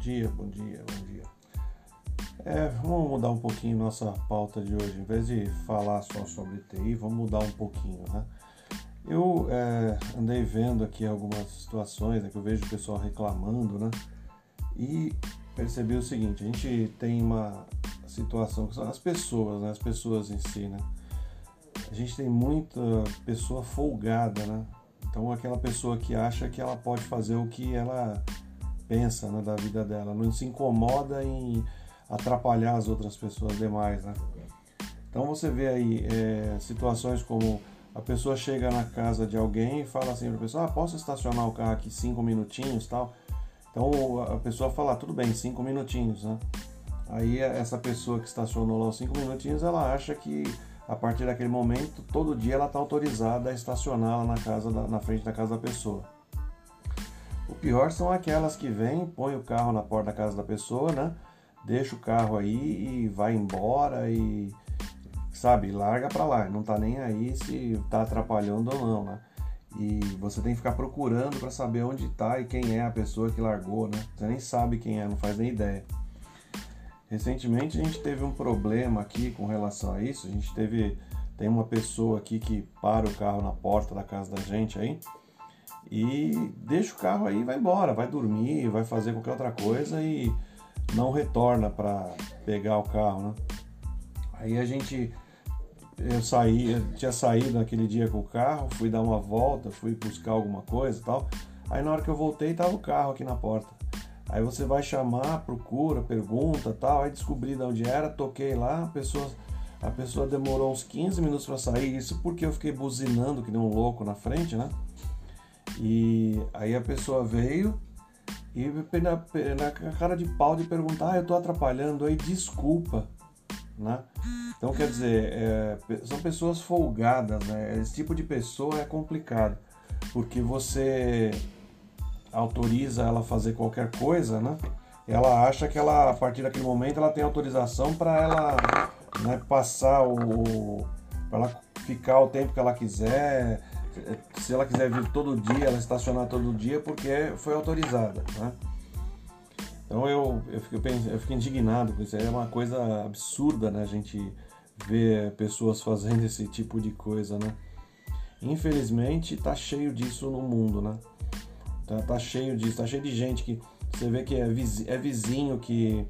dia, bom dia, bom dia. É, vamos mudar um pouquinho nossa pauta de hoje. Em vez de falar só sobre TI, vamos mudar um pouquinho, né? Eu é, andei vendo aqui algumas situações né, que eu vejo o pessoal reclamando, né? E percebi o seguinte: a gente tem uma situação que são as pessoas, né? As pessoas em si, né? A gente tem muita pessoa folgada, né? Então aquela pessoa que acha que ela pode fazer o que ela pensa né, da vida dela, não se incomoda em atrapalhar as outras pessoas demais, né? Então você vê aí é, situações como a pessoa chega na casa de alguém e fala assim para a pessoa, ah, posso estacionar o carro aqui cinco minutinhos, tal. Então a pessoa fala, tudo bem, cinco minutinhos, né? Aí essa pessoa que estacionou lá os cinco minutinhos, ela acha que a partir daquele momento, todo dia ela está autorizada a estacionar lá na, casa na frente da casa da pessoa. O pior são aquelas que vêm, põe o carro na porta da casa da pessoa, né? Deixa o carro aí e vai embora e sabe, larga para lá, não tá nem aí se tá atrapalhando ou não, né? E você tem que ficar procurando para saber onde tá e quem é a pessoa que largou, né? Você nem sabe quem é, não faz nem ideia. Recentemente a gente teve um problema aqui com relação a isso. A gente teve tem uma pessoa aqui que para o carro na porta da casa da gente aí e deixa o carro aí, vai embora, vai dormir, vai fazer qualquer outra coisa e não retorna para pegar o carro, né? Aí a gente eu saí, eu tinha saído naquele dia com o carro, fui dar uma volta, fui buscar alguma coisa e tal. Aí na hora que eu voltei, tava o carro aqui na porta. Aí você vai chamar, procura, pergunta tal. Aí descobri de onde era, toquei lá, a pessoa, a pessoa demorou uns 15 minutos para sair. Isso porque eu fiquei buzinando que nem um louco na frente, né? E aí a pessoa veio e na, na cara de pau de perguntar, ah, eu tô atrapalhando aí, desculpa, né? Então quer dizer, é, são pessoas folgadas, né? Esse tipo de pessoa é complicado, porque você autoriza ela a fazer qualquer coisa, né? Ela acha que ela, a partir daquele momento, ela tem autorização para ela né, passar o. para ela ficar o tempo que ela quiser. Se ela quiser vir todo dia, ela estacionar todo dia, porque foi autorizada, né? Então eu, eu, fico, eu fico indignado com isso. É uma coisa absurda, né? A gente ver pessoas fazendo esse tipo de coisa, né? Infelizmente, tá cheio disso no mundo, né? Tá, tá cheio disso, tá cheio de gente que você vê que é vizinho, é vizinho que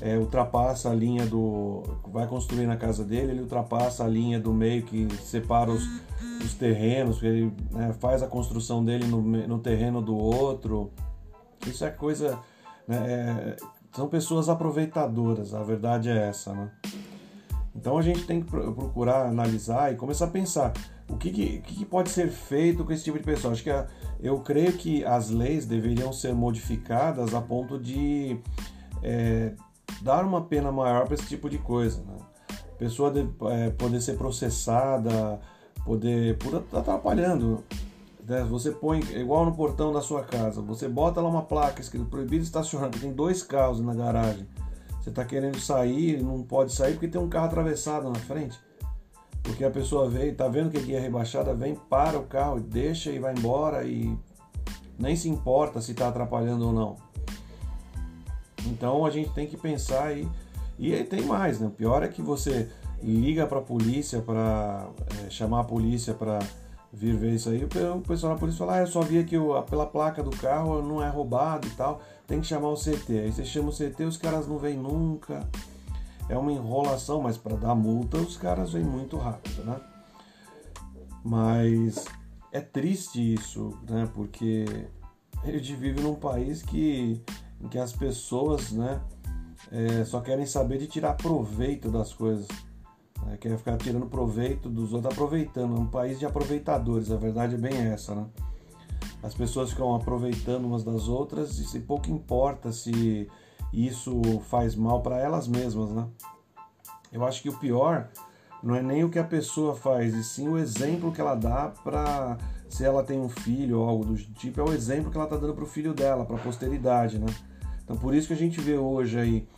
é, ultrapassa a linha do. vai construir na casa dele, ele ultrapassa a linha do meio que separa os, os terrenos, ele né, faz a construção dele no, no terreno do outro. Isso é coisa. Né, é, são pessoas aproveitadoras, a verdade é essa, né? Então a gente tem que procurar analisar e começar a pensar o que, que, que pode ser feito com esse tipo de pessoa. Acho que a, eu creio que as leis deveriam ser modificadas a ponto de é, dar uma pena maior para esse tipo de coisa. Né? A pessoa deve, é, poder ser processada, poder por atrapalhando. Né? Você põe igual no portão da sua casa, você bota lá uma placa escrito proibido estacionar, tem dois carros na garagem. Você está querendo sair, não pode sair porque tem um carro atravessado na frente. Porque a pessoa veio, está vendo que aqui é rebaixada, vem, para o carro, deixa e vai embora e nem se importa se está atrapalhando ou não. Então a gente tem que pensar aí. E aí tem mais, né? O pior é que você liga para a polícia para é, chamar a polícia para vir ver isso aí. O pessoal da polícia fala: ah, eu só vi que pela placa do carro não é roubado e tal. Tem que chamar o CT. Aí você chama o CT, os caras não vêm nunca é uma enrolação, mas para dar multa os caras vêm muito rápido, né? Mas é triste isso, né? Porque a gente vive num país que, em que as pessoas, né, é, só querem saber de tirar proveito das coisas. Né? Quer ficar tirando proveito dos outros, aproveitando. É um país de aproveitadores, a verdade é bem essa, né? As pessoas ficam aproveitando umas das outras e pouco importa se isso faz mal para elas mesmas, né? Eu acho que o pior não é nem o que a pessoa faz, e sim o exemplo que ela dá para se ela tem um filho ou algo do tipo, é o exemplo que ela está dando para o filho dela, para a posteridade, né? Então por isso que a gente vê hoje aí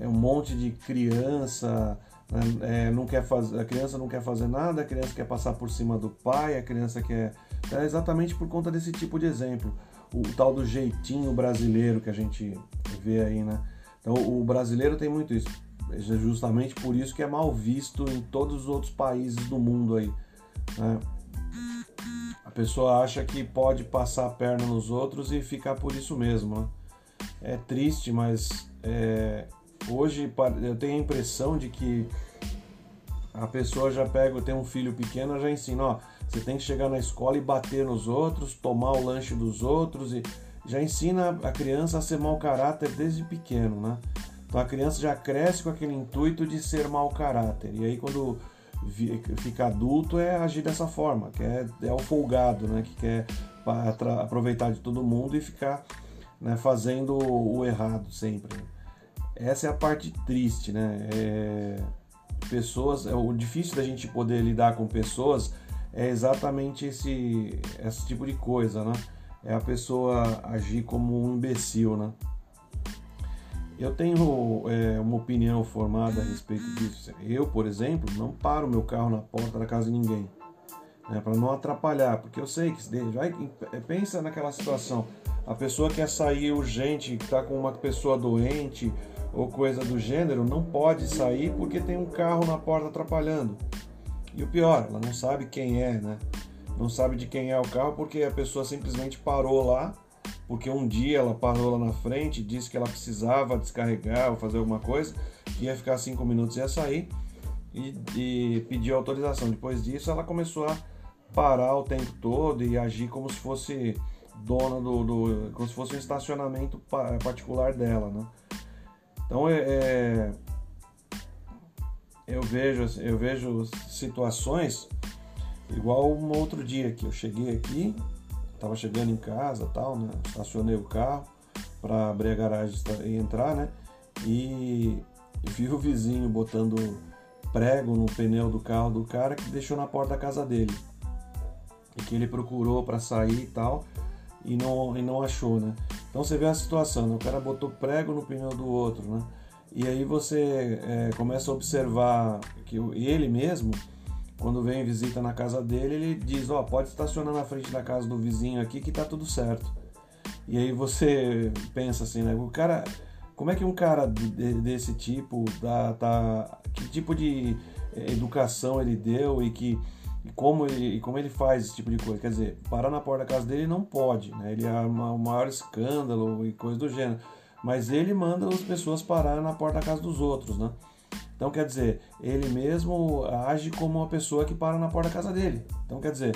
é um monte de criança né? é, não quer fazer, a criança não quer fazer nada, a criança quer passar por cima do pai, a criança quer é exatamente por conta desse tipo de exemplo. o tal do jeitinho brasileiro que a gente vê aí, né? Então o brasileiro tem muito isso. É justamente por isso que é mal visto em todos os outros países do mundo aí. Né? A pessoa acha que pode passar a perna nos outros e ficar por isso mesmo. Né? É triste, mas é, hoje eu tenho a impressão de que a pessoa já pega, tem um filho pequeno, já ensina, ó, você tem que chegar na escola e bater nos outros, tomar o lanche dos outros e já ensina a criança a ser mau caráter desde pequeno, né? Então a criança já cresce com aquele intuito de ser mau caráter. E aí quando fica adulto é agir dessa forma, que é, é o folgado, né? Que quer aproveitar de todo mundo e ficar né, fazendo o errado sempre. Essa é a parte triste, né? É, pessoas, é, o difícil da gente poder lidar com pessoas é exatamente esse, esse tipo de coisa, né? É a pessoa agir como um imbecil, né? Eu tenho é, uma opinião formada a respeito disso. Eu, por exemplo, não paro meu carro na porta da casa de ninguém, né, para não atrapalhar, porque eu sei que vai, pensa naquela situação, a pessoa quer sair urgente, está com uma pessoa doente ou coisa do gênero, não pode sair porque tem um carro na porta atrapalhando. E o pior, ela não sabe quem é, né? Não sabe de quem é o carro porque a pessoa simplesmente parou lá porque um dia ela parou lá na frente, disse que ela precisava descarregar ou fazer alguma coisa, que ia ficar cinco minutos e ia sair, e, e pediu autorização. Depois disso, ela começou a parar o tempo todo e agir como se fosse dona do, do como se fosse um estacionamento particular dela, né? Então é, é eu vejo eu vejo situações igual um outro dia que eu cheguei aqui Tava chegando em casa tal, né? Estacionei o carro para abrir a garagem e entrar, né? E vi o vizinho botando prego no pneu do carro do cara que deixou na porta da casa dele. E que ele procurou para sair e tal e não, e não achou, né? Então você vê a situação, né? o cara botou prego no pneu do outro, né? E aí você é, começa a observar que ele mesmo quando vem visita na casa dele, ele diz: Ó, oh, pode estacionar na frente da casa do vizinho aqui que tá tudo certo. E aí você pensa assim, né? O cara, como é que um cara desse tipo tá, tá que tipo de eh, educação ele deu e que e como ele, e como ele faz esse tipo de coisa? Quer dizer, parar na porta da casa dele não pode, né? Ele é o maior escândalo e coisa do gênero. Mas ele manda as pessoas parar na porta da casa dos outros, né? Então, quer dizer, ele mesmo age como uma pessoa que para na porta da casa dele. Então, quer dizer,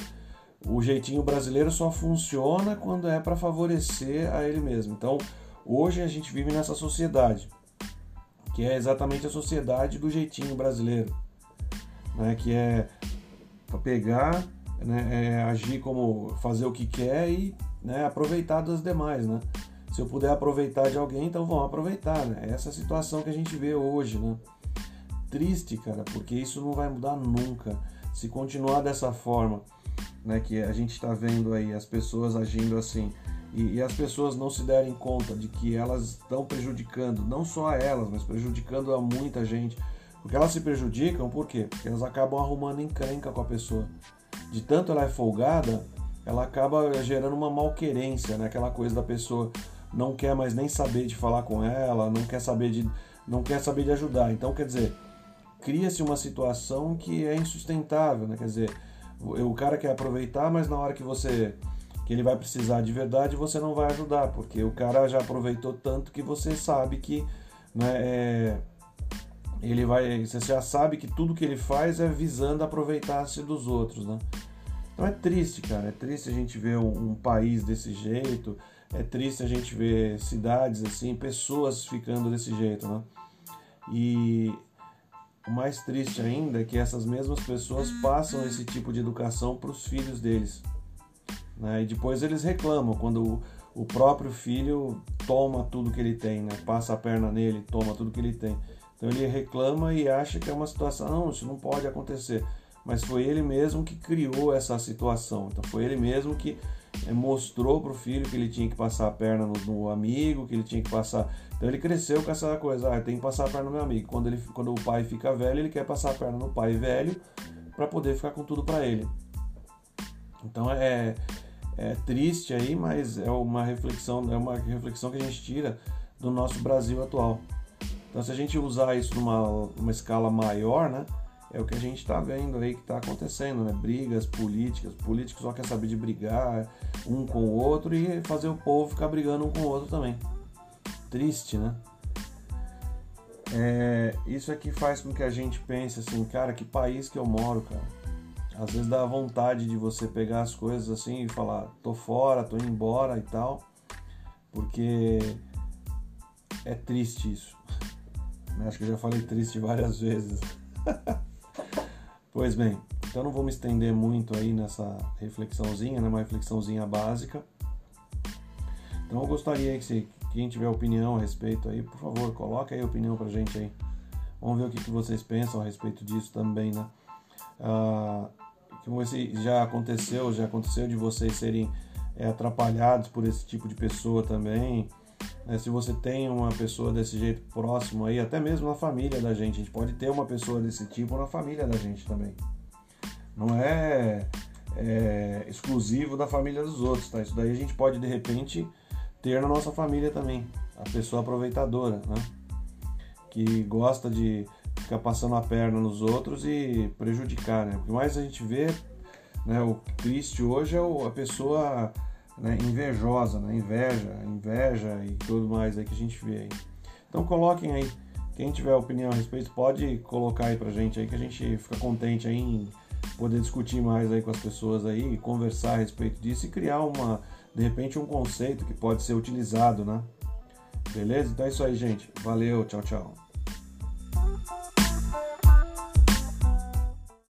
o jeitinho brasileiro só funciona quando é para favorecer a ele mesmo. Então, hoje a gente vive nessa sociedade, que é exatamente a sociedade do jeitinho brasileiro, né? que é pegar, né? é agir como fazer o que quer e né? aproveitar das demais. Né? Se eu puder aproveitar de alguém, então vamos aproveitar. Né? Essa é situação que a gente vê hoje. Né? triste, cara, porque isso não vai mudar nunca. Se continuar dessa forma, né, que a gente está vendo aí as pessoas agindo assim e, e, as pessoas não se derem conta de que elas estão prejudicando, não só elas, mas prejudicando a muita gente. Porque elas se prejudicam, por quê? Porque elas acabam arrumando encrenca com a pessoa. De tanto ela é folgada, ela acaba gerando uma malquerência, né? Aquela coisa da pessoa não quer mais nem saber de falar com ela, não quer saber de, não quer saber de ajudar. Então, quer dizer, cria-se uma situação que é insustentável, né? Quer dizer, o cara quer aproveitar, mas na hora que você que ele vai precisar de verdade, você não vai ajudar, porque o cara já aproveitou tanto que você sabe que né, é, ele vai, você já sabe que tudo que ele faz é visando aproveitar-se dos outros, né? Então é triste, cara, é triste a gente ver um, um país desse jeito, é triste a gente ver cidades assim, pessoas ficando desse jeito, né? E o mais triste ainda é que essas mesmas pessoas passam esse tipo de educação para os filhos deles. Né? E depois eles reclamam quando o, próprio filho toma tudo que ele tem, né? passa a perna nele, toma tudo que ele tem. Então ele reclama e acha que é uma situação, não, isso não pode acontecer. Mas foi ele mesmo que criou essa situação. Então foi ele mesmo que é, mostrou para o filho que ele tinha que passar a perna no, no, amigo, que ele tinha que passar. Então ele cresceu com essa coisa, ah, tem que passar a perna no meu amigo. Quando, ele, quando o pai fica velho, ele quer passar a perna no pai velho para poder ficar com tudo para ele. Então é, é triste aí, mas é uma reflexão, é uma reflexão que a gente tira do nosso Brasil atual. Então, se a gente usar isso numa, numa escala maior, né, é o que a gente está vendo aí que está acontecendo, né? Brigas políticas, políticos só quer saber de brigar um com o outro e fazer o povo ficar brigando um com o outro também. Triste, né? É, isso é que faz com que a gente pense assim, cara, que país que eu moro, cara. Às vezes dá vontade de você pegar as coisas assim e falar, tô fora, tô indo embora e tal, porque é triste isso. Acho que eu já falei triste várias vezes. pois bem, então não vou me estender muito aí nessa reflexãozinha, né? Uma reflexãozinha básica. Então eu gostaria que se quem tiver opinião a respeito aí, por favor, coloque aí a opinião pra gente aí. Vamos ver o que, que vocês pensam a respeito disso também, né? Ah, como já aconteceu, já aconteceu de vocês serem é, atrapalhados por esse tipo de pessoa também. É, se você tem uma pessoa desse jeito próximo aí, até mesmo na família da gente, a gente pode ter uma pessoa desse tipo na família da gente também. Não é, é exclusivo da família dos outros, tá? Isso daí a gente pode de repente ter na nossa família também. A pessoa aproveitadora, né? Que gosta de ficar passando a perna nos outros e prejudicar, né? O que mais a gente vê, né? O triste hoje é a pessoa né, invejosa, né? Inveja, inveja e tudo mais aí que a gente vê aí. Então coloquem aí, quem tiver opinião a respeito pode colocar aí pra gente aí que a gente fica contente aí em poder discutir mais aí com as pessoas aí, conversar a respeito disso e criar uma de repente um conceito que pode ser utilizado, né? Beleza? Então é isso aí, gente. Valeu, tchau, tchau.